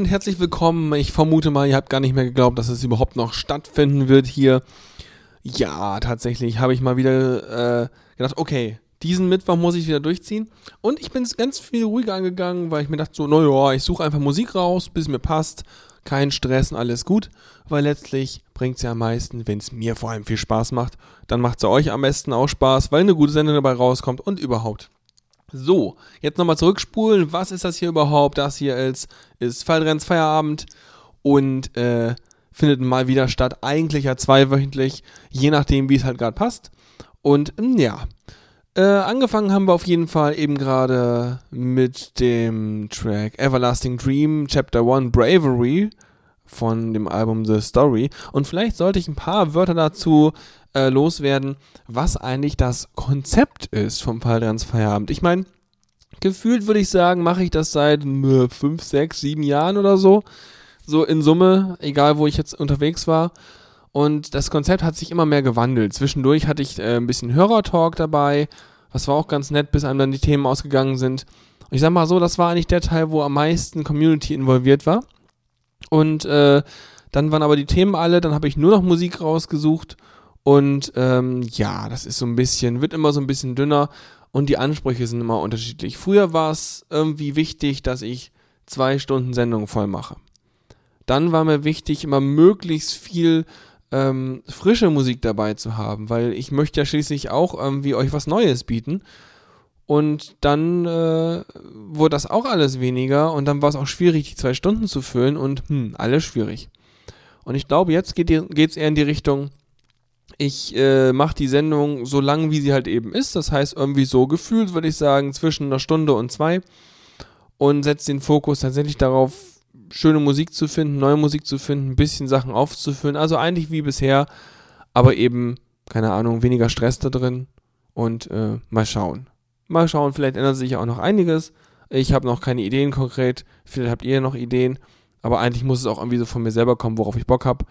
Und herzlich willkommen. Ich vermute mal, ihr habt gar nicht mehr geglaubt, dass es überhaupt noch stattfinden wird hier. Ja, tatsächlich habe ich mal wieder äh, gedacht, okay, diesen Mittwoch muss ich wieder durchziehen. Und ich bin es ganz viel ruhiger angegangen, weil ich mir dachte so, naja, ich suche einfach Musik raus, bis mir passt. Kein Stress und alles gut. Weil letztlich bringt es ja am meisten, wenn es mir vor allem viel Spaß macht, dann macht es euch am besten auch Spaß, weil eine gute Sendung dabei rauskommt und überhaupt. So, jetzt nochmal zurückspulen. Was ist das hier überhaupt? Das hier ist, ist Fallrenns Feierabend und äh, findet mal wieder statt. Eigentlich ja zweiwöchentlich, je nachdem, wie es halt gerade passt. Und hm, ja, äh, angefangen haben wir auf jeden Fall eben gerade mit dem Track Everlasting Dream Chapter 1 Bravery von dem Album The Story. Und vielleicht sollte ich ein paar Wörter dazu äh, loswerden, was eigentlich das Konzept ist vom Fallrans Feierabend. Ich meine, gefühlt würde ich sagen, mache ich das seit 5, 6, 7 Jahren oder so. So in Summe, egal wo ich jetzt unterwegs war. Und das Konzept hat sich immer mehr gewandelt. Zwischendurch hatte ich äh, ein bisschen Hörertalk dabei, was war auch ganz nett, bis einem dann die Themen ausgegangen sind. Und ich sag mal so, das war eigentlich der Teil, wo am meisten Community involviert war. Und äh, dann waren aber die Themen alle, dann habe ich nur noch Musik rausgesucht und ähm, ja, das ist so ein bisschen, wird immer so ein bisschen dünner und die Ansprüche sind immer unterschiedlich. Früher war es irgendwie wichtig, dass ich zwei Stunden Sendung voll mache. Dann war mir wichtig, immer möglichst viel ähm, frische Musik dabei zu haben, weil ich möchte ja schließlich auch irgendwie euch was Neues bieten. Und dann äh, wurde das auch alles weniger und dann war es auch schwierig, die zwei Stunden zu füllen und hm, alles schwierig. Und ich glaube, jetzt geht es eher in die Richtung, ich äh, mache die Sendung so lang, wie sie halt eben ist. Das heißt, irgendwie so gefühlt, würde ich sagen, zwischen einer Stunde und zwei. Und setze den Fokus tatsächlich darauf, schöne Musik zu finden, neue Musik zu finden, ein bisschen Sachen aufzufüllen. Also eigentlich wie bisher, aber eben, keine Ahnung, weniger Stress da drin. Und äh, mal schauen. Mal schauen, vielleicht ändert sich auch noch einiges. Ich habe noch keine Ideen konkret. Vielleicht habt ihr noch Ideen. Aber eigentlich muss es auch irgendwie so von mir selber kommen, worauf ich Bock habe.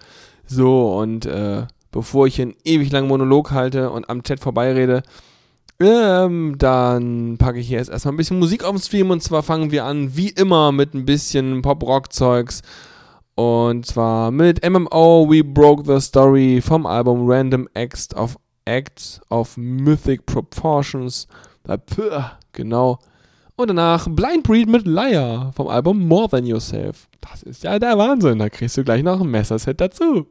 So, und äh, bevor ich einen ewig langen Monolog halte und am Chat vorbeirede, ähm, dann packe ich hier jetzt erstmal ein bisschen Musik auf den Stream und zwar fangen wir an, wie immer, mit ein bisschen Pop-Rock-Zeugs. Und zwar mit MMO We Broke the Story vom Album Random Acts of Acts of Mythic Proportions. Genau. Und danach Blind Breed mit Liar vom Album More Than Yourself. Das ist ja der Wahnsinn. Da kriegst du gleich noch ein Messerset dazu.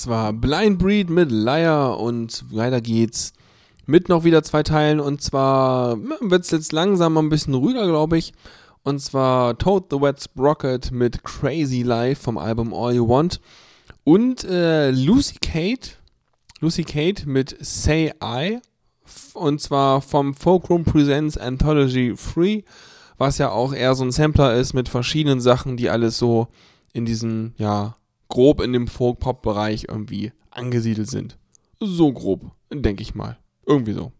Das war Blind Breed mit Liar und weiter geht's mit noch wieder zwei Teilen und zwar wird es jetzt langsam ein bisschen ruhiger, glaube ich. Und zwar Toad the Wet Sprocket mit Crazy Life vom Album All You Want und äh, Lucy Kate, Lucy Kate mit Say I und zwar vom Folkroom Presents Anthology Free, was ja auch eher so ein Sampler ist mit verschiedenen Sachen, die alles so in diesem ja grob in dem Folk-Pop-Bereich irgendwie angesiedelt sind. So grob, denke ich mal. Irgendwie so.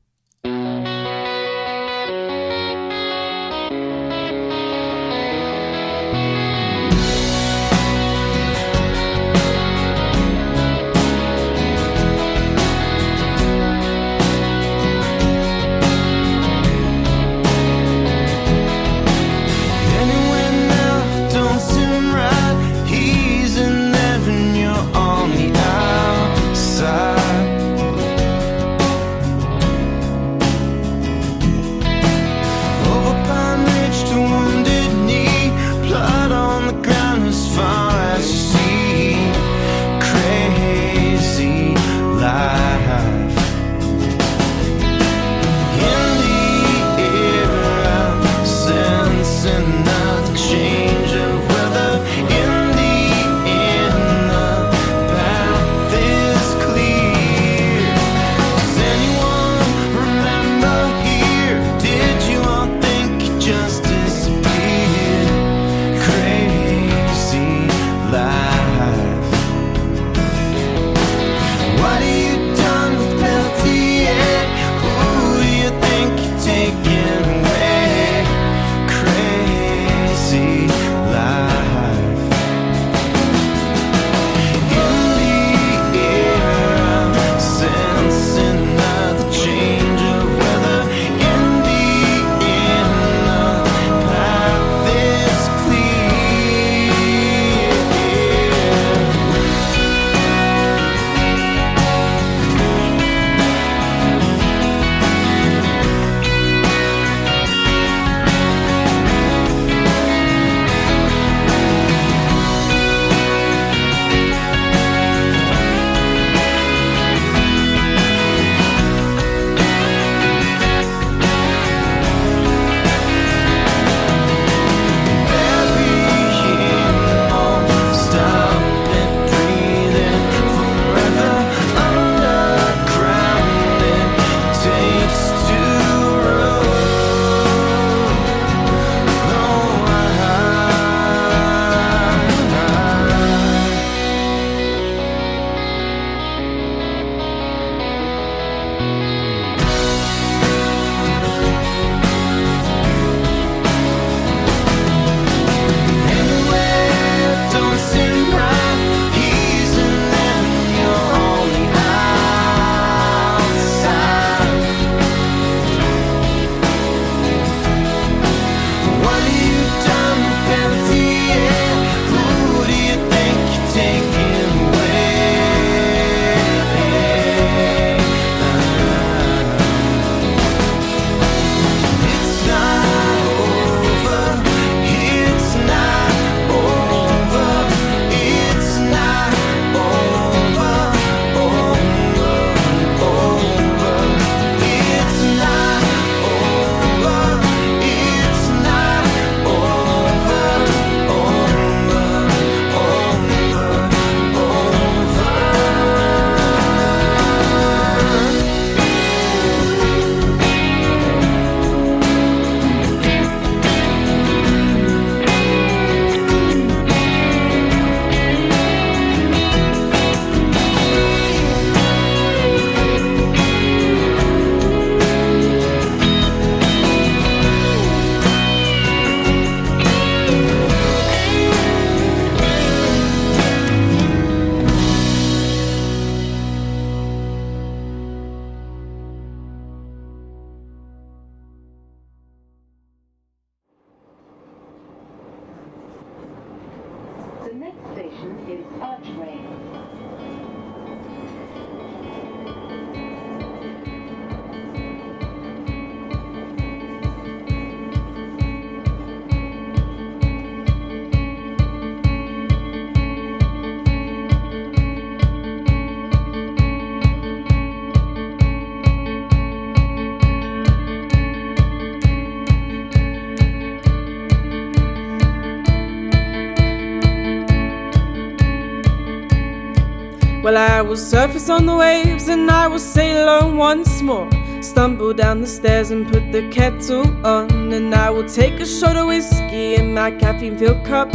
Stumble down the stairs and put the kettle on. And I will take a shot of whiskey in my caffeine filled cup.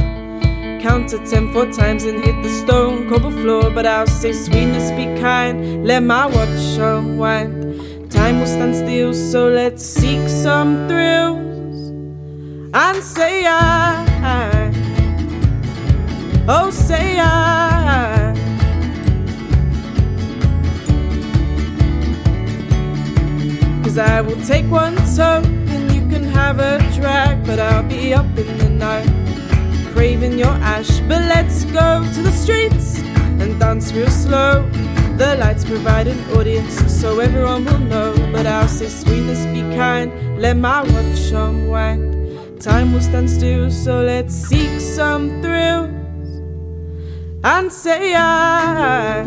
Count to ten four times and hit the stone cobble floor. But I'll say, sweetness, be kind, let my watch unwind. Time will stand still, so let's seek some thrills. And say, I, oh, say, I. Cause I will take one toke and you can have a drag, but I'll be up in the night, craving your ash. But let's go to the streets and dance real slow. The lights provide an audience so everyone will know. But I'll say, sweetness, be kind, let my watch unwind. Time will stand still, so let's seek some thrills. And say I,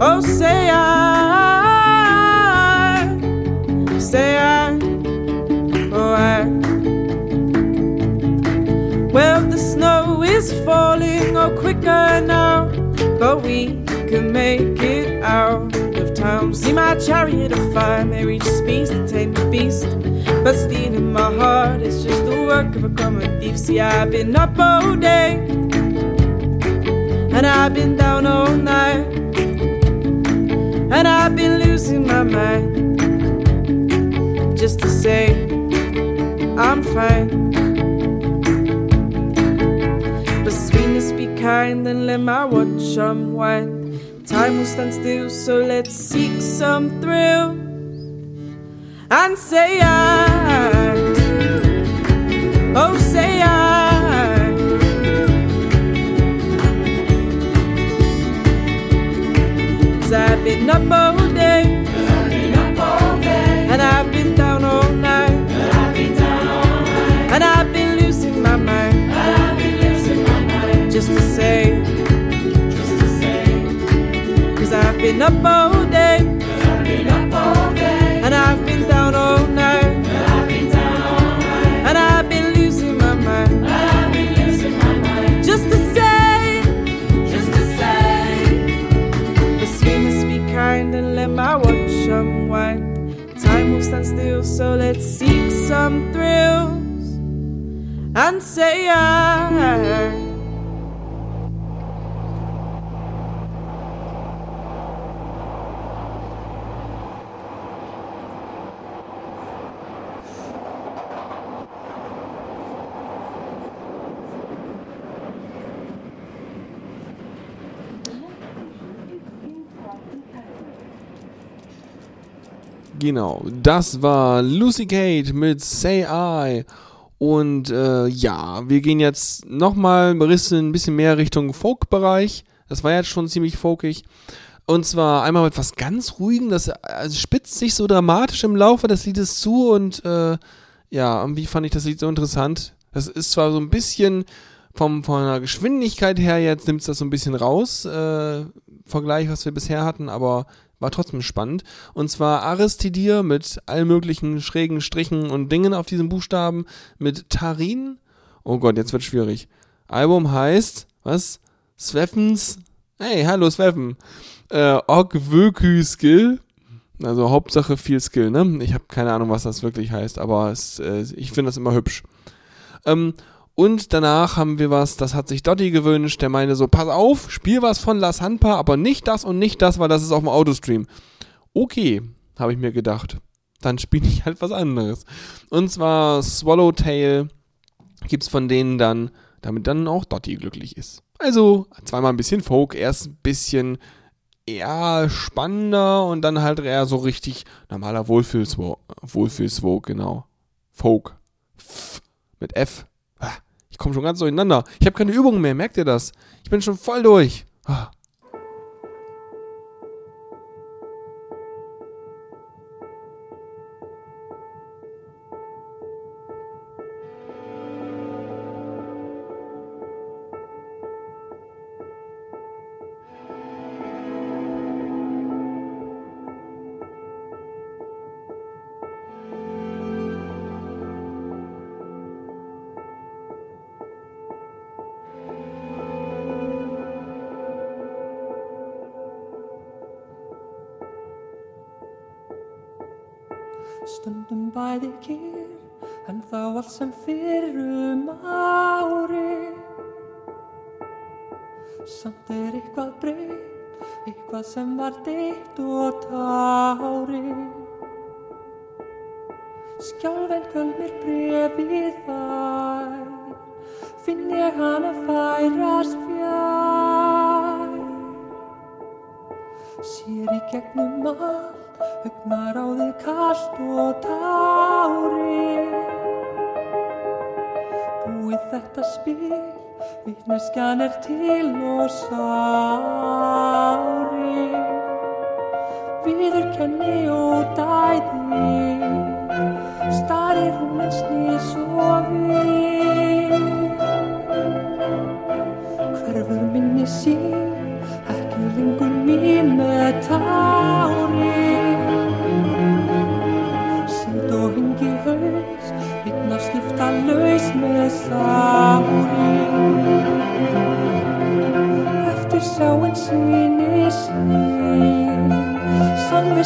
oh, say I say I, oh I. Well, the snow is falling oh quicker now, but we can make it out of town. See my chariot of fire may reach speeds to tame the beast, but stealing my heart is just the work of a common thief. See, I've been up all day, and I've been down all night, and I've been losing my mind just to say I'm fine. But sweetness be kind and let my watch unwind. Time will stand still, so let's seek some thrill and say I. Oh, say I. I've been up I've been up all day. And I've been down all night. And I've been losing my mind. Just to say. just to say. The sweetness be kind and let my watch unwind. Time will stand still, so let's seek some thrills and say I. Genau, das war Lucy Kate mit Say I. Und äh, ja, wir gehen jetzt nochmal ein bisschen, mehr Richtung Folk-Bereich. Das war jetzt schon ziemlich folkig. Und zwar einmal mit was ganz Ruhigem, das also spitzt sich so dramatisch im Laufe des Liedes zu und äh, ja, irgendwie fand ich das Lied so interessant. Das ist zwar so ein bisschen vom, von der Geschwindigkeit her, jetzt nimmt es das so ein bisschen raus, äh, Vergleich, was wir bisher hatten, aber war trotzdem spannend. Und zwar Aristidir mit allen möglichen schrägen Strichen und Dingen auf diesem Buchstaben mit Tarin. Oh Gott, jetzt wird schwierig. Album heißt, was? Sveffens? Hey, hallo Sveffen. Äh, Ogwökü Skill. Also Hauptsache viel Skill, ne? Ich habe keine Ahnung, was das wirklich heißt, aber es, äh, ich finde das immer hübsch. Ähm, und danach haben wir was, das hat sich Dotti gewünscht, der meinte so, pass auf, spiel was von La Sampa, aber nicht das und nicht das, weil das ist auf dem Autostream. Okay, habe ich mir gedacht. Dann spiele ich halt was anderes. Und zwar Swallowtail gibt's von denen dann, damit dann auch Dotti glücklich ist. Also zweimal ein bisschen Folk, erst ein bisschen eher spannender und dann halt eher so richtig normaler Wohlfühlswog, Wohlfühlswog, genau. Folk. F mit F Ich komme schon ganz durcheinander. Ich habe keine Übungen mehr, merkt ihr das? Ich bin schon voll durch. Ah. Allt sem fyrrum ári. Samt er eitthvað breytt, eitthvað sem var ditt og tári. Skjálfen kölmir brefið þær Finn ég hana færast fjær. Sér í gegnum allt Hugnar á þig kallt og tári Búið þetta spil Vittneskjan er til og sári Viður kenni og dæði Starir hún en snýr svo við. Hverfur minni sín Ekki lengur mín með tári byśmy sauri After sowing seen is Sun við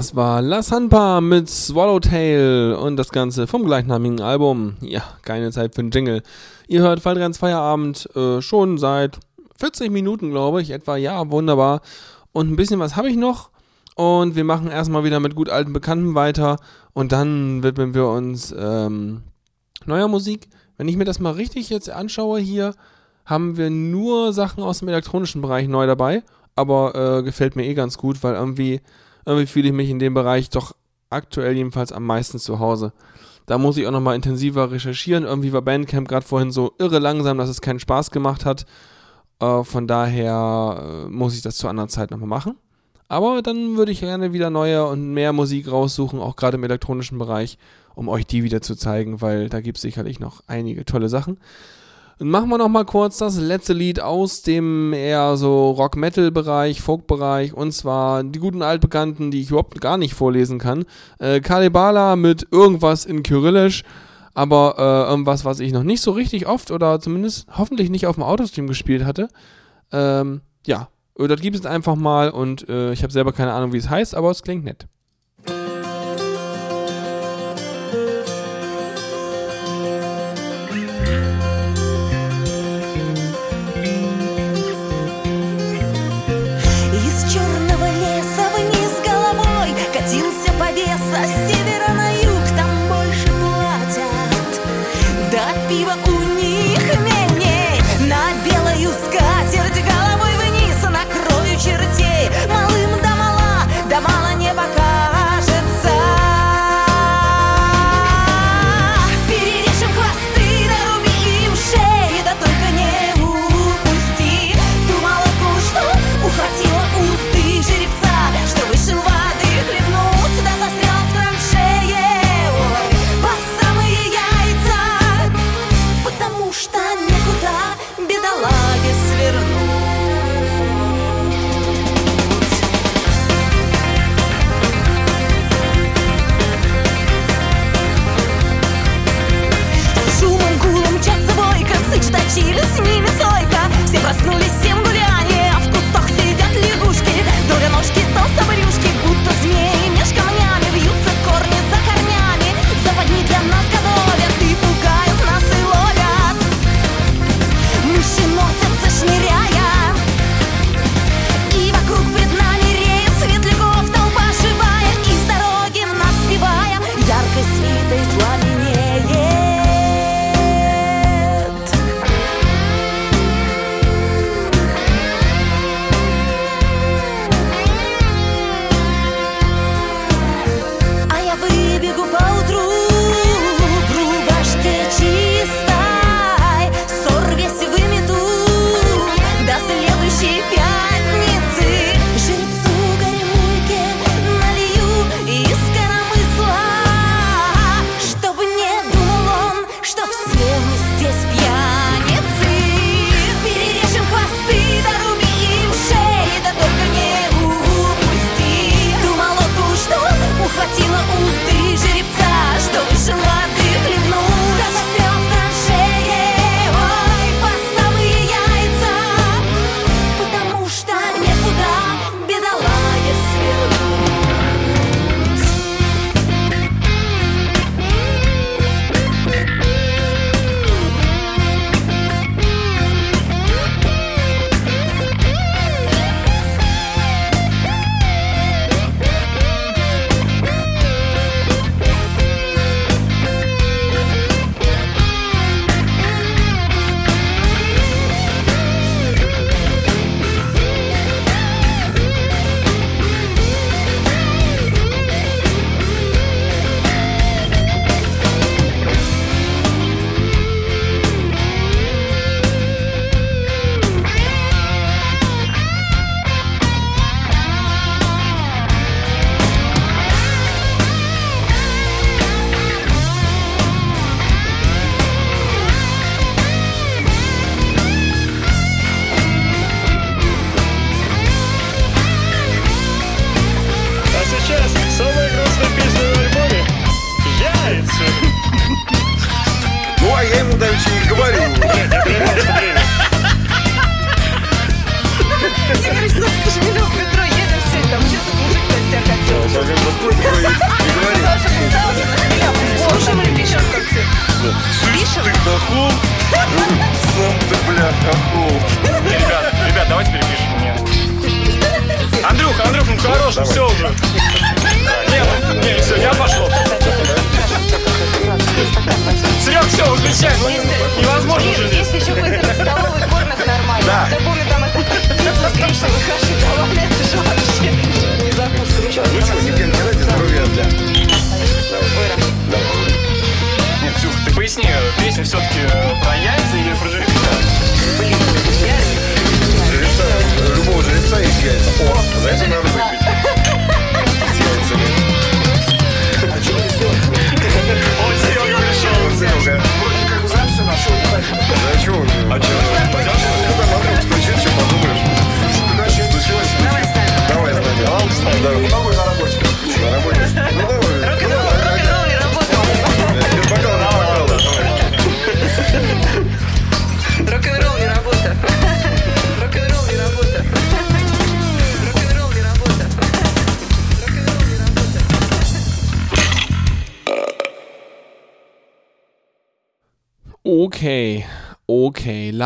Das war La Sanpa mit Swallowtail und das Ganze vom gleichnamigen Album. Ja, keine Zeit für einen Jingle. Ihr hört Waldrens Feierabend äh, schon seit 40 Minuten, glaube ich, etwa. Ja, wunderbar. Und ein bisschen was habe ich noch. Und wir machen erstmal wieder mit gut alten Bekannten weiter. Und dann widmen wir uns ähm, neuer Musik. Wenn ich mir das mal richtig jetzt anschaue hier, haben wir nur Sachen aus dem elektronischen Bereich neu dabei. Aber äh, gefällt mir eh ganz gut, weil irgendwie irgendwie fühle ich mich in dem Bereich doch aktuell jedenfalls am meisten zu Hause. Da muss ich auch nochmal intensiver recherchieren. Irgendwie war Bandcamp gerade vorhin so irre langsam, dass es keinen Spaß gemacht hat. Äh, von daher äh, muss ich das zu anderen Zeit nochmal machen. Aber dann würde ich gerne wieder neue und mehr Musik raussuchen, auch gerade im elektronischen Bereich, um euch die wieder zu zeigen, weil da gibt es sicherlich noch einige tolle Sachen. Machen wir noch mal kurz das letzte Lied aus dem eher so Rock-Metal-Bereich, Folk-Bereich und zwar die guten altbekannten, die ich überhaupt gar nicht vorlesen kann. Äh, Kalibala mit irgendwas in Kyrillisch, aber äh, irgendwas, was ich noch nicht so richtig oft oder zumindest hoffentlich nicht auf dem Autostream gespielt hatte. Ähm, ja, das gibt es einfach mal und äh, ich habe selber keine Ahnung, wie es heißt, aber es klingt nett.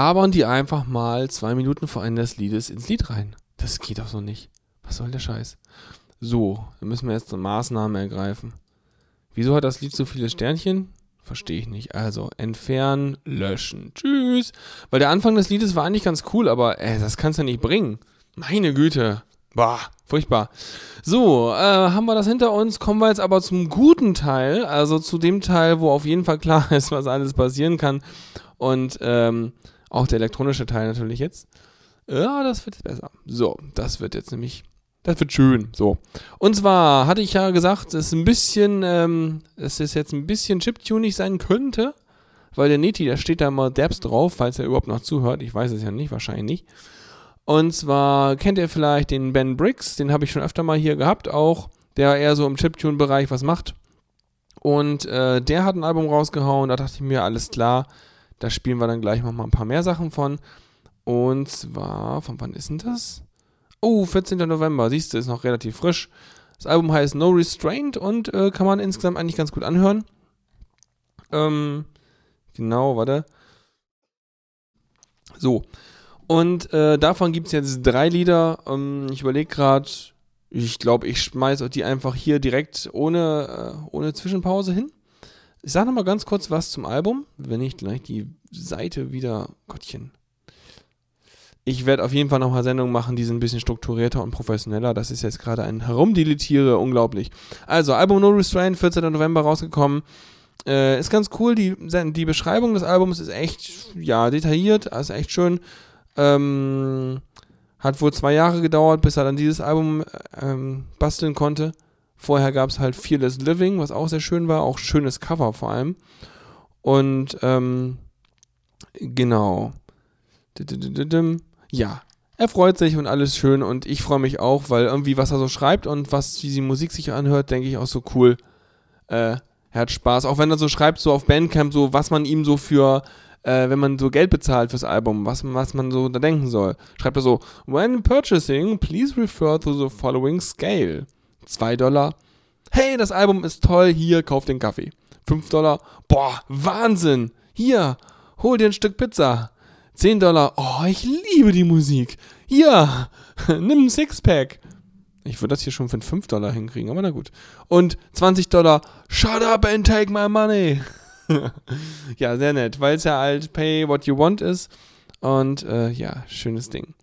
Labern die einfach mal zwei Minuten vor Ende des Liedes ins Lied rein. Das geht doch so nicht. Was soll der Scheiß? So, dann müssen wir jetzt eine Maßnahme ergreifen. Wieso hat das Lied so viele Sternchen? Verstehe ich nicht. Also, entfernen, löschen. Tschüss. Weil der Anfang des Liedes war eigentlich ganz cool, aber ey, das kannst du ja nicht bringen. Meine Güte. Bah, furchtbar. So, äh, haben wir das hinter uns. Kommen wir jetzt aber zum guten Teil. Also zu dem Teil, wo auf jeden Fall klar ist, was alles passieren kann. Und ähm, auch der elektronische Teil natürlich jetzt. Ja, das wird jetzt besser. So, das wird jetzt nämlich, das wird schön. So. Und zwar hatte ich ja gesagt, dass ein bisschen, ähm, dass es jetzt ein bisschen chiptunig sein könnte. Weil der Neti, der steht da mal derbs drauf, falls er überhaupt noch zuhört. Ich weiß es ja nicht, wahrscheinlich nicht. Und zwar kennt ihr vielleicht den Ben Briggs, den habe ich schon öfter mal hier gehabt, auch, der eher so im Chiptune-Bereich was macht. Und äh, der hat ein Album rausgehauen, da dachte ich mir, alles klar, da spielen wir dann gleich noch mal ein paar mehr Sachen von. Und zwar, von wann ist denn das? Oh, 14. November, siehst du, ist noch relativ frisch. Das Album heißt No Restraint und äh, kann man insgesamt eigentlich ganz gut anhören. Ähm, genau, warte. So. Und äh, davon gibt es jetzt drei Lieder. Ähm, ich überlege gerade, ich glaube, ich schmeiße die einfach hier direkt ohne, äh, ohne Zwischenpause hin. Ich sage nochmal ganz kurz was zum Album, wenn ich gleich die Seite wieder. Gottchen. Ich werde auf jeden Fall nochmal Sendungen machen, die sind ein bisschen strukturierter und professioneller. Das ist jetzt gerade ein Herumdeletiere, unglaublich. Also, Album No Restraint, 14. November rausgekommen. Äh, ist ganz cool. Die, die Beschreibung des Albums ist echt, ja, detailliert, ist echt schön. Ähm, hat wohl zwei Jahre gedauert, bis er dann dieses Album ähm, basteln konnte. Vorher gab es halt Fearless Living, was auch sehr schön war, auch schönes Cover vor allem. Und ähm, genau. Ja, er freut sich und alles schön und ich freue mich auch, weil irgendwie was er so schreibt und was wie die Musik sich anhört, denke ich auch so cool. Äh, er hat Spaß, auch wenn er so schreibt, so auf Bandcamp, so was man ihm so für äh, wenn man so Geld bezahlt fürs Album, was, was man so da denken soll. Schreibt er so, when purchasing, please refer to the following scale. 2 Dollar. Hey, das Album ist toll, hier, kauf den Kaffee. 5 Dollar. Boah, Wahnsinn. Hier, hol dir ein Stück Pizza. 10 Dollar. Oh, ich liebe die Musik. Hier, nimm ein Sixpack. Ich würde das hier schon für 5 Dollar hinkriegen, aber na gut. Und 20 Dollar. Shut up and take my money. ja, sehr nett, weil es ja halt Pay What You Want ist. Und äh, ja, schönes Ding.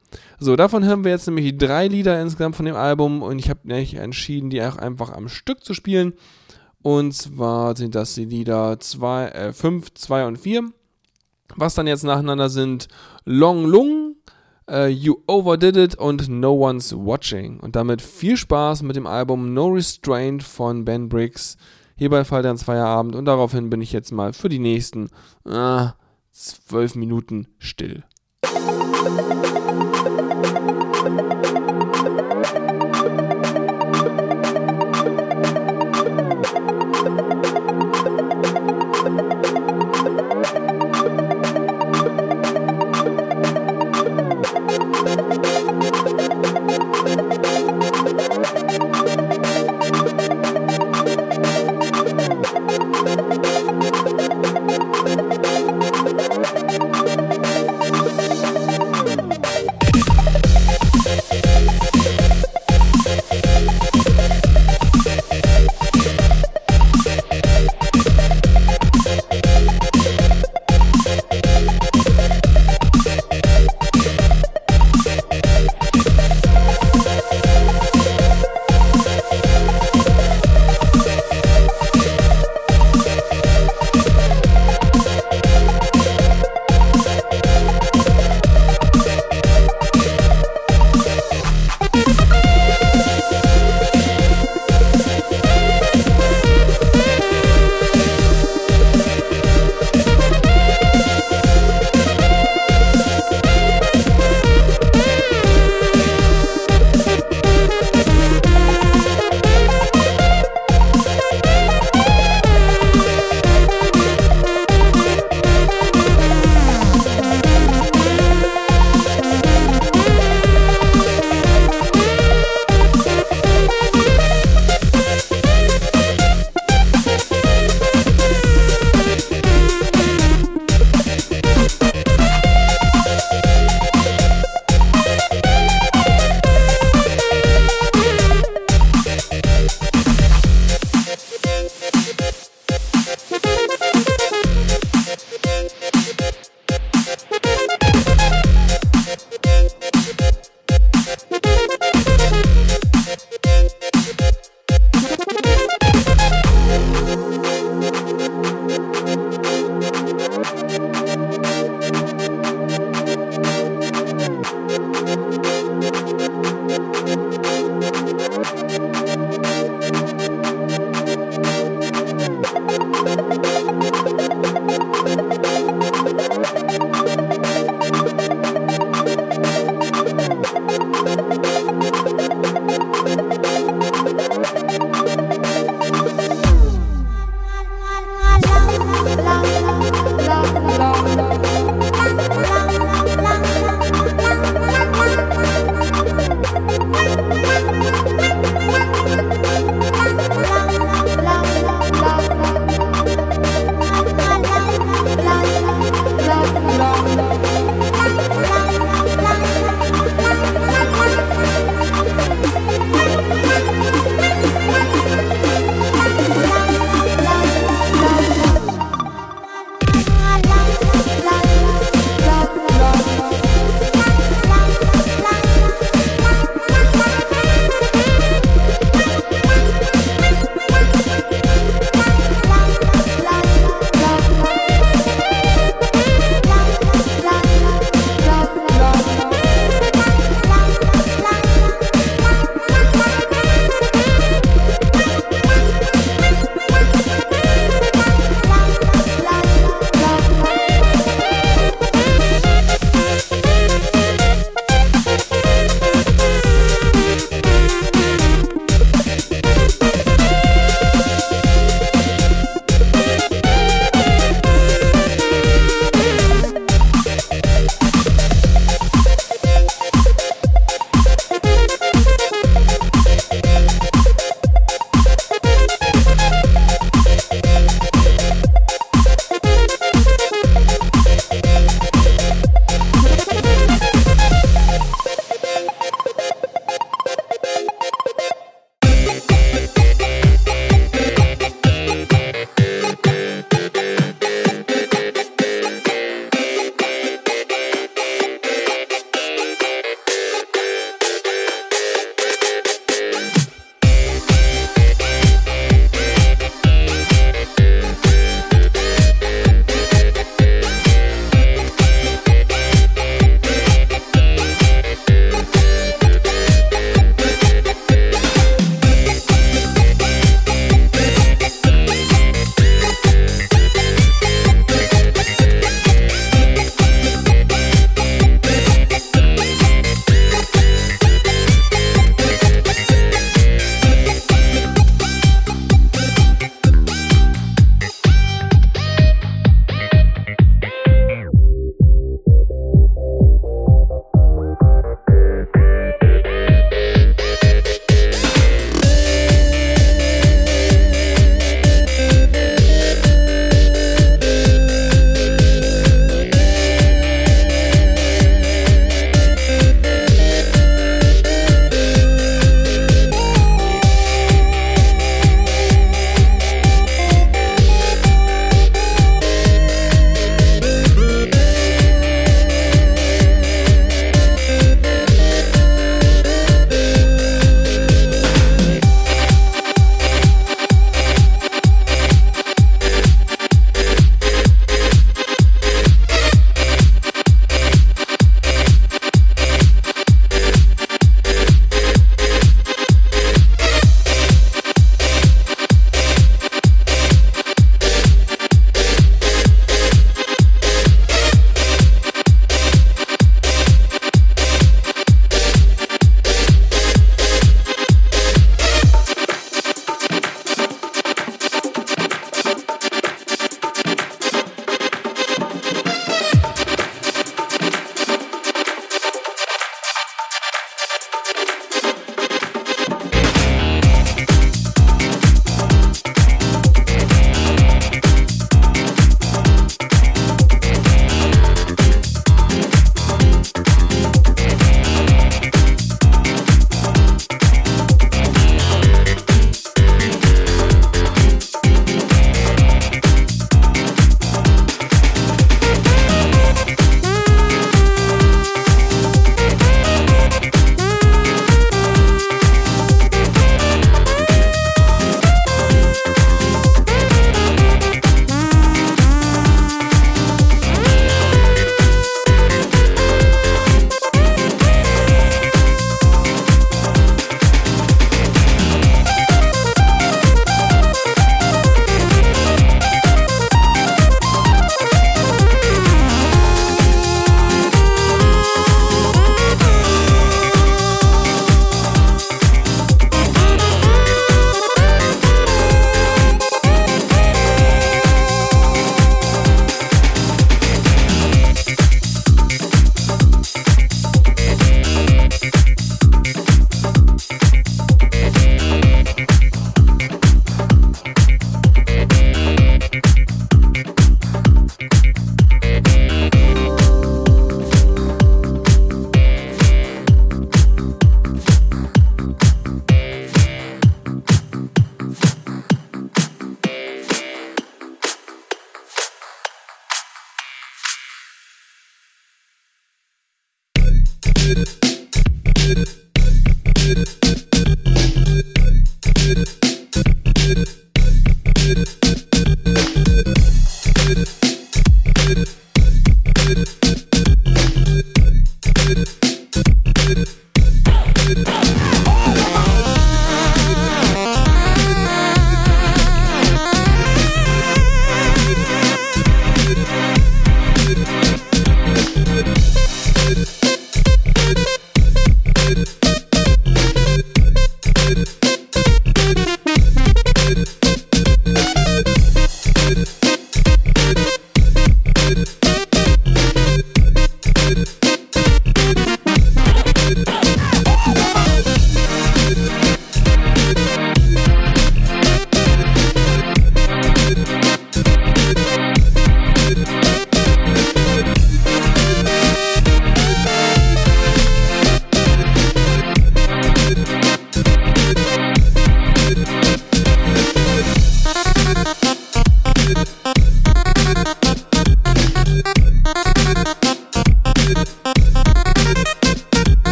So, davon hören wir jetzt nämlich drei Lieder insgesamt von dem Album und ich habe mich entschieden, die auch einfach am Stück zu spielen. Und zwar sind das die Lieder 5, 2 und 4. Was dann jetzt nacheinander sind Long Lung, äh, You Overdid It und No One's Watching. Und damit viel Spaß mit dem Album No Restraint von Ben Briggs. Hierbei fällt ans Feierabend und daraufhin bin ich jetzt mal für die nächsten äh, zwölf Minuten still.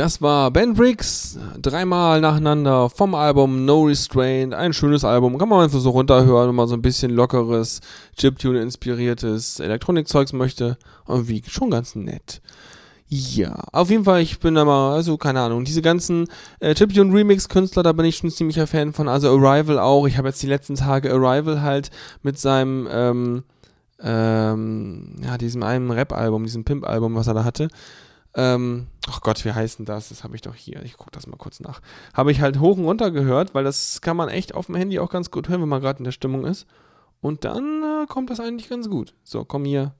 Das war Ben Briggs, dreimal nacheinander vom Album No Restraint. Ein schönes Album, kann man einfach so runterhören, wenn man so ein bisschen lockeres, Chiptune-inspiriertes Elektronikzeugs möchte. Irgendwie schon ganz nett. Ja, auf jeden Fall, ich bin da mal, also keine Ahnung, diese ganzen äh, Chiptune-Remix-Künstler, da bin ich schon ziemlicher Fan von. Also Arrival auch. Ich habe jetzt die letzten Tage Arrival halt mit seinem, ähm, ähm, ja, diesem einen Rap-Album, diesem Pimp-Album, was er da hatte ähm, ach Gott, wie heißt denn das? Das habe ich doch hier. Ich gucke das mal kurz nach. Habe ich halt hoch und runter gehört, weil das kann man echt auf dem Handy auch ganz gut hören, wenn man gerade in der Stimmung ist. Und dann äh, kommt das eigentlich ganz gut. So, komm hier.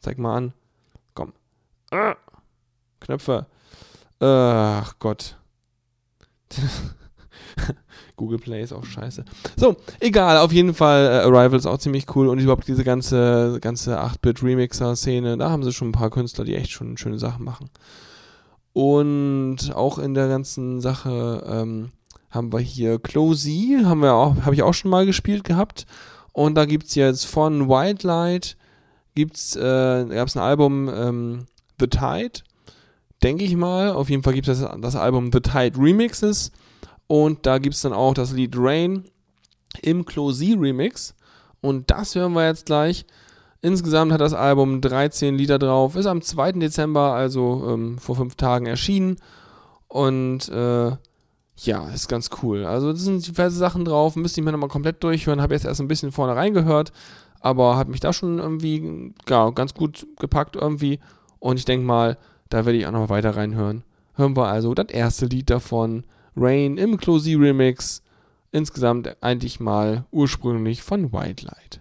Zeig mal an. Komm. Ah. Knöpfe. Ach Gott. Google Play ist auch scheiße. So, egal, auf jeden Fall, äh, Arrival ist auch ziemlich cool und überhaupt diese ganze, ganze 8-Bit-Remixer-Szene, da haben sie schon ein paar Künstler, die echt schon schöne Sachen machen. Und auch in der ganzen Sache ähm, haben wir hier Closey, haben wir auch, habe ich auch schon mal gespielt gehabt. Und da gibt es jetzt von White Light, gibt's, äh, gab es ein Album ähm, The Tide, denke ich mal. Auf jeden Fall gibt es das, das Album The Tide Remixes. Und da gibt es dann auch das Lied Rain im Closey Remix. Und das hören wir jetzt gleich. Insgesamt hat das Album 13 Lieder drauf. Ist am 2. Dezember, also ähm, vor fünf Tagen erschienen. Und äh, ja, ist ganz cool. Also das sind diverse Sachen drauf. Müsste ich mir nochmal komplett durchhören. Habe jetzt erst ein bisschen vorne reingehört. Aber hat mich da schon irgendwie ja, ganz gut gepackt irgendwie. Und ich denke mal, da werde ich auch noch weiter reinhören. Hören wir also das erste Lied davon. Rain im Closey Remix. Insgesamt eigentlich mal ursprünglich von White Light.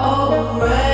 alright.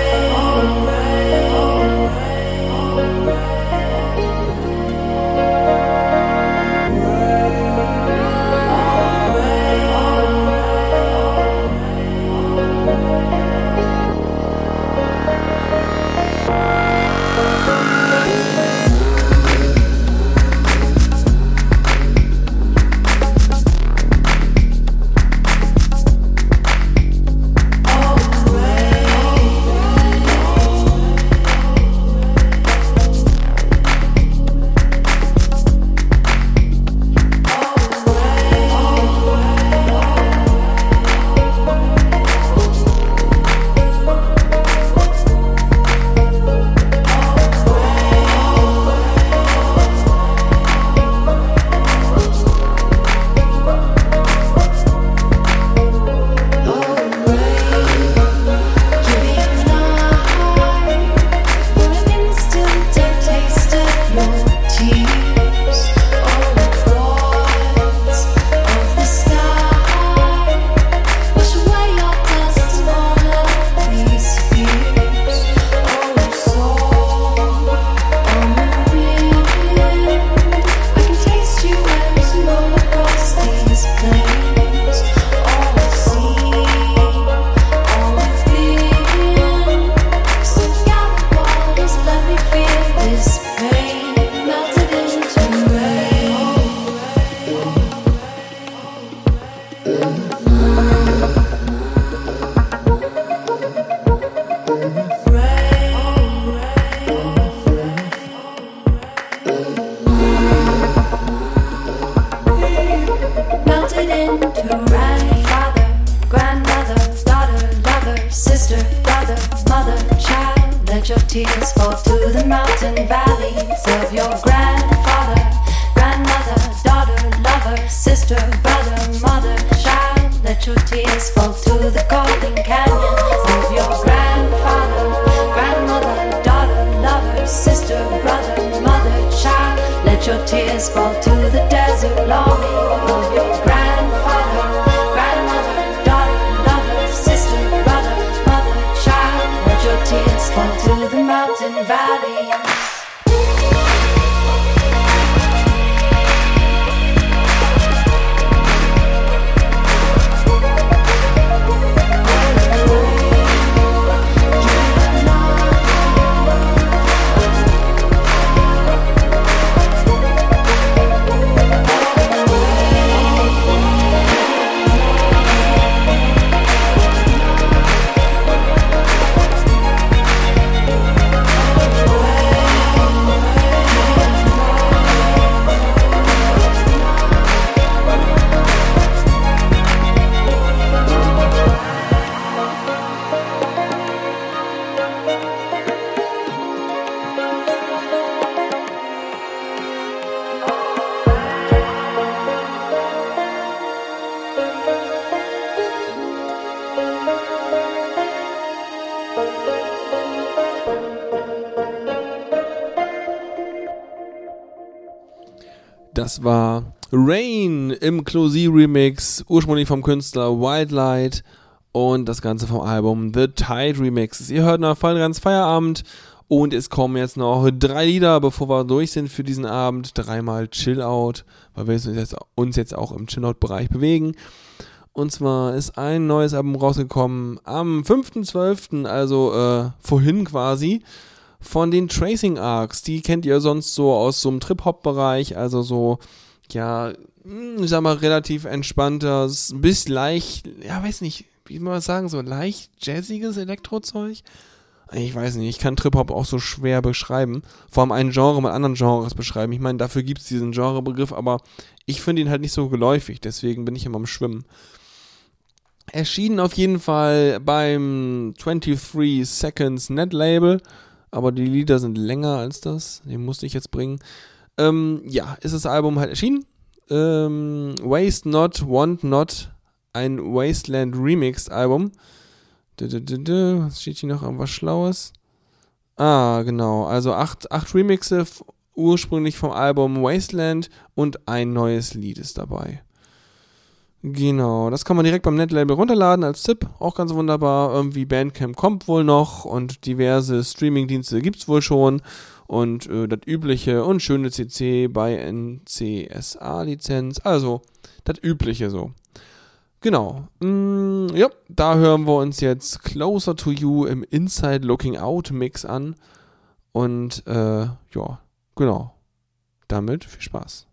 Das war Rain im Closey Remix, ursprünglich vom Künstler Wildlight und das Ganze vom Album The Tide Remix. Ihr hört nach voll ganz Feierabend und es kommen jetzt noch drei Lieder, bevor wir durch sind für diesen Abend. Dreimal Chill Out, weil wir uns jetzt, uns jetzt auch im Chill Out Bereich bewegen. Und zwar ist ein neues Album rausgekommen am 5.12., also äh, vorhin quasi, von den Tracing Arcs. Die kennt ihr sonst so aus so einem Trip-Hop-Bereich, also so, ja, hm, ich sag mal, relativ entspanntes, bis leicht, ja, weiß nicht, wie man sagen, so leicht jazziges Elektrozeug. Ich weiß nicht, ich kann Trip-Hop auch so schwer beschreiben. Vor allem ein Genre mit anderen Genres beschreiben. Ich meine, dafür gibt es diesen Genrebegriff, aber ich finde ihn halt nicht so geläufig, deswegen bin ich immer am Schwimmen. Erschienen auf jeden Fall beim 23 Seconds Net Label, aber die Lieder sind länger als das. Den musste ich jetzt bringen. Ähm, ja, ist das Album halt erschienen. Ähm, Waste Not, Want Not, ein Wasteland Remixed Album. Was steht hier noch irgendwas Schlaues? Ah, genau. Also acht, acht Remixe ursprünglich vom Album Wasteland und ein neues Lied ist dabei. Genau, das kann man direkt beim Netlabel runterladen als Tipp, auch ganz wunderbar. Irgendwie Bandcamp kommt wohl noch und diverse Streamingdienste gibt es wohl schon. Und äh, das übliche und schöne CC bei NCSA-Lizenz. Also, das übliche so. Genau. Mm, ja, da hören wir uns jetzt Closer to You im Inside Looking Out Mix an. Und äh, ja, genau. Damit viel Spaß.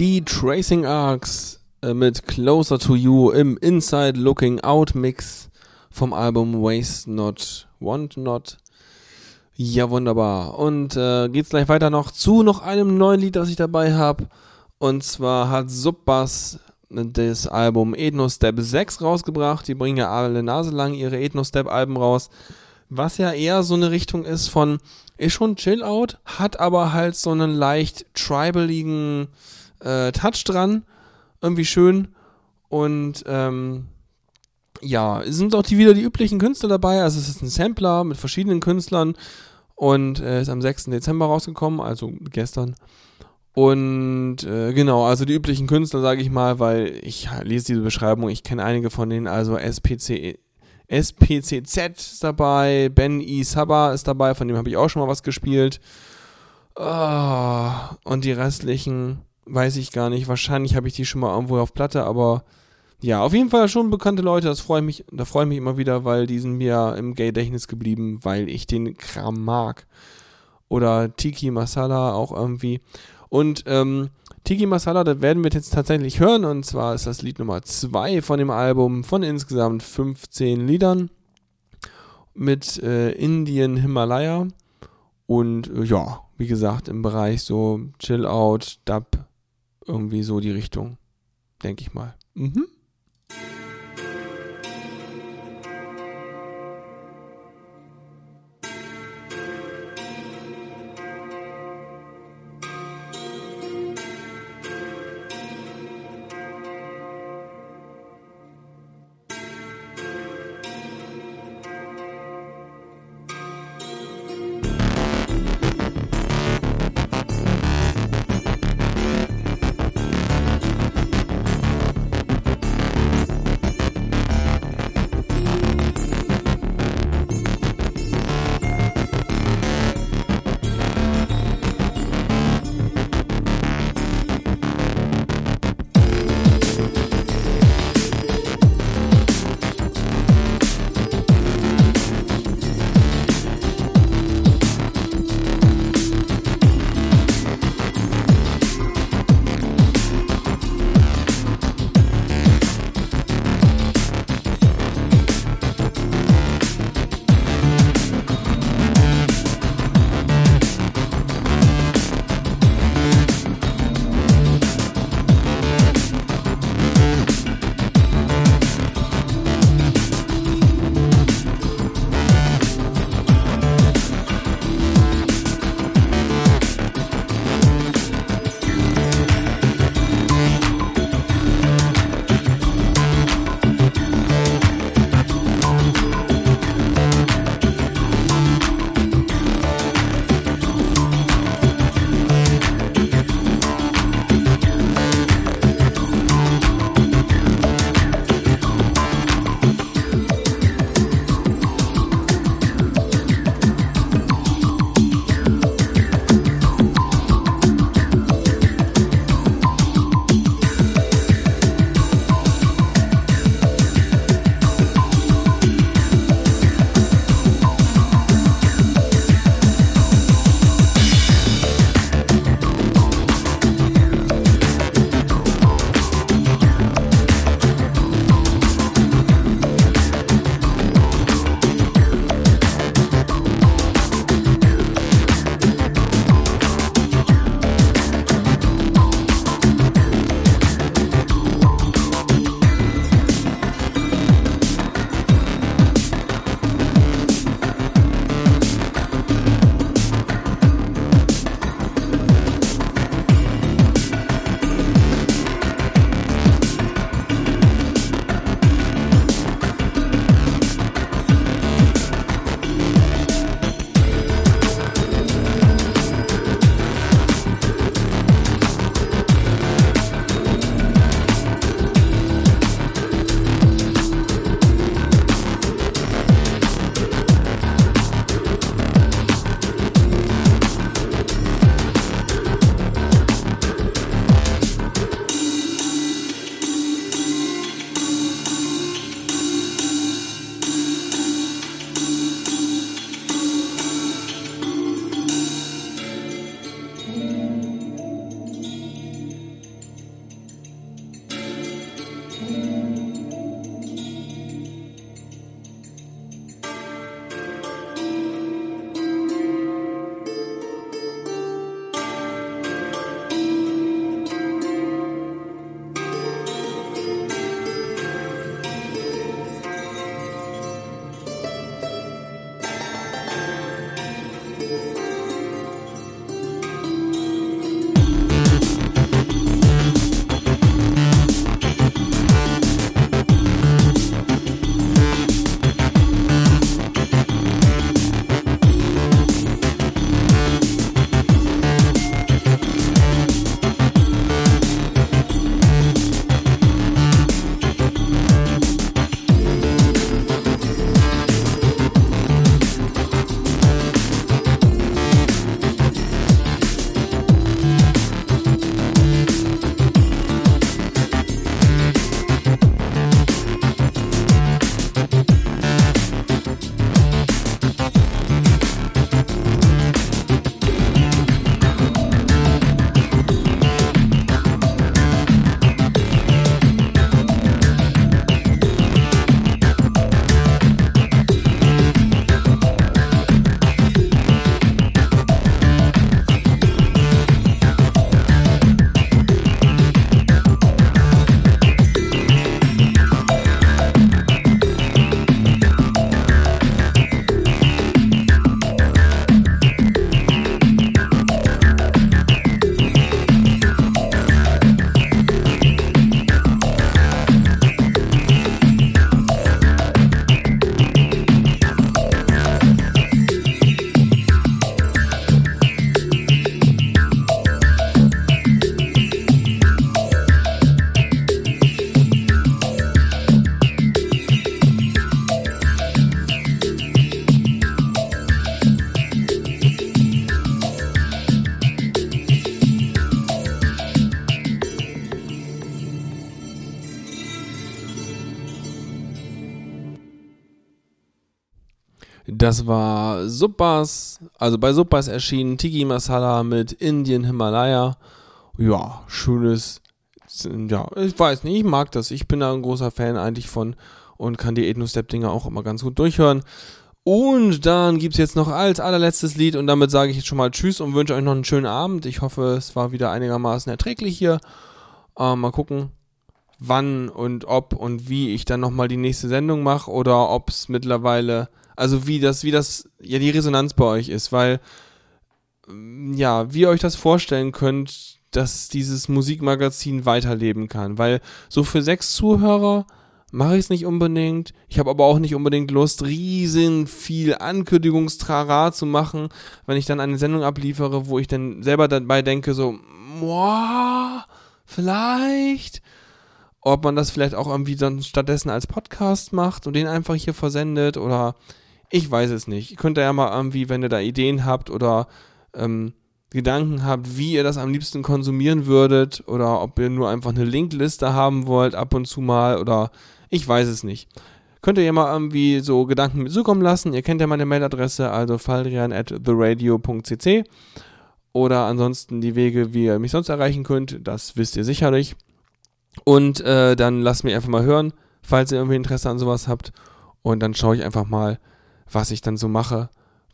Die Tracing Arcs äh, mit Closer to You im Inside Looking Out Mix vom Album Waste Not, Want Not. Ja, wunderbar. Und äh, geht's gleich weiter noch zu noch einem neuen Lied, das ich dabei habe. Und zwar hat Subbass das Album Ethno Step 6 rausgebracht. Die bringen ja alle Nase lang ihre Ethno Step Alben raus. Was ja eher so eine Richtung ist von, ist schon Chill Out, hat aber halt so einen leicht tribaligen äh, Touch dran. Irgendwie schön. Und ähm, ja, es sind auch die, wieder die üblichen Künstler dabei. Also es ist ein Sampler mit verschiedenen Künstlern und äh, ist am 6. Dezember rausgekommen, also gestern. Und äh, genau, also die üblichen Künstler, sage ich mal, weil ich lese diese Beschreibung, ich kenne einige von denen, also SPC, SPCZ ist dabei, Ben E. Saba ist dabei, von dem habe ich auch schon mal was gespielt. Ah, und die restlichen weiß ich gar nicht. Wahrscheinlich habe ich die schon mal irgendwo auf Platte, aber ja, auf jeden Fall schon bekannte Leute. Das freue mich, da freue ich mich immer wieder, weil die sind mir im Gay-Gedächtnis geblieben, weil ich den Kram mag. Oder Tiki Masala auch irgendwie. Und ähm, Tiki Masala, das werden wir jetzt tatsächlich hören. Und zwar ist das Lied Nummer 2 von dem Album von insgesamt 15 Liedern mit äh, Indien Himalaya. Und äh, ja, wie gesagt, im Bereich so Chill Out, Dub, irgendwie so die Richtung, denke ich mal. Mhm. Das war Suppas, also bei Suppas erschienen Tiki Masala mit Indian Himalaya. Ja, schönes, ja, ich weiß nicht, ich mag das. Ich bin da ein großer Fan eigentlich von und kann die Ethno-Step-Dinger auch immer ganz gut durchhören. Und dann gibt es jetzt noch als allerletztes Lied und damit sage ich jetzt schon mal Tschüss und wünsche euch noch einen schönen Abend. Ich hoffe, es war wieder einigermaßen erträglich hier. Äh, mal gucken, wann und ob und wie ich dann nochmal die nächste Sendung mache oder ob es mittlerweile, also wie das, wie das, ja, die Resonanz bei euch ist, weil, mm, ja, wie ihr euch das vorstellen könnt, dass dieses Musikmagazin weiterleben kann, weil so für sechs Zuhörer mache ich es nicht unbedingt. Ich habe aber auch nicht unbedingt Lust, riesen viel Ankündigungstrara zu machen, wenn ich dann eine Sendung abliefere, wo ich dann selber dabei denke, so, boah, vielleicht, ob man das vielleicht auch irgendwie dann stattdessen als Podcast macht und den einfach hier versendet oder ich weiß es nicht. Ihr könnt ja mal irgendwie, wenn ihr da Ideen habt oder ähm, Gedanken habt, wie ihr das am liebsten konsumieren würdet oder ob ihr nur einfach eine Linkliste haben wollt ab und zu mal oder ich weiß es nicht. Könnt ihr ja mal irgendwie so Gedanken mit zukommen lassen. Ihr kennt ja meine Mailadresse, also faldrian at theradio.cc oder ansonsten die Wege, wie ihr mich sonst erreichen könnt, das wisst ihr sicherlich. Und äh, dann lasst mir einfach mal hören, falls ihr irgendwie Interesse an sowas habt. Und dann schaue ich einfach mal, was ich dann so mache.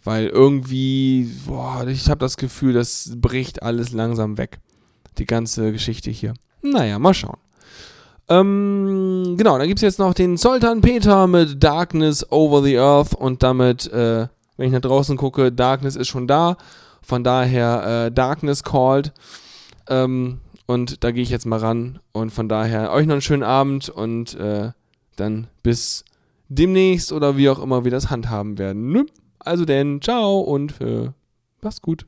Weil irgendwie, boah, ich habe das Gefühl, das bricht alles langsam weg. Die ganze Geschichte hier. Naja, mal schauen. Ähm, genau, dann gibt es jetzt noch den Sultan Peter mit Darkness Over the Earth und damit, äh, wenn ich nach draußen gucke, Darkness ist schon da. Von daher äh, Darkness Called. Ähm, und da gehe ich jetzt mal ran. Und von daher euch noch einen schönen Abend und äh, dann bis demnächst oder wie auch immer wir das handhaben werden. Also denn, ciao und äh, macht's gut.